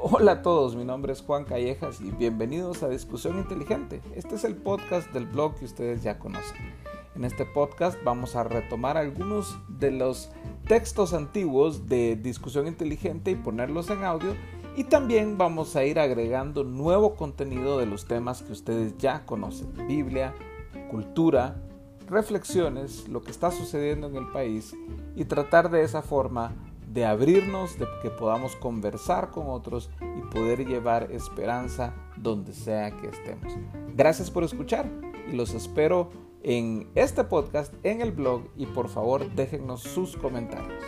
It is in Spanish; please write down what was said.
Hola a todos, mi nombre es Juan Callejas y bienvenidos a Discusión Inteligente. Este es el podcast del blog que ustedes ya conocen. En este podcast vamos a retomar algunos de los textos antiguos de Discusión Inteligente y ponerlos en audio y también vamos a ir agregando nuevo contenido de los temas que ustedes ya conocen. Biblia, cultura, reflexiones, lo que está sucediendo en el país y tratar de esa forma de abrirnos, de que podamos conversar con otros y poder llevar esperanza donde sea que estemos. Gracias por escuchar y los espero en este podcast, en el blog y por favor déjennos sus comentarios.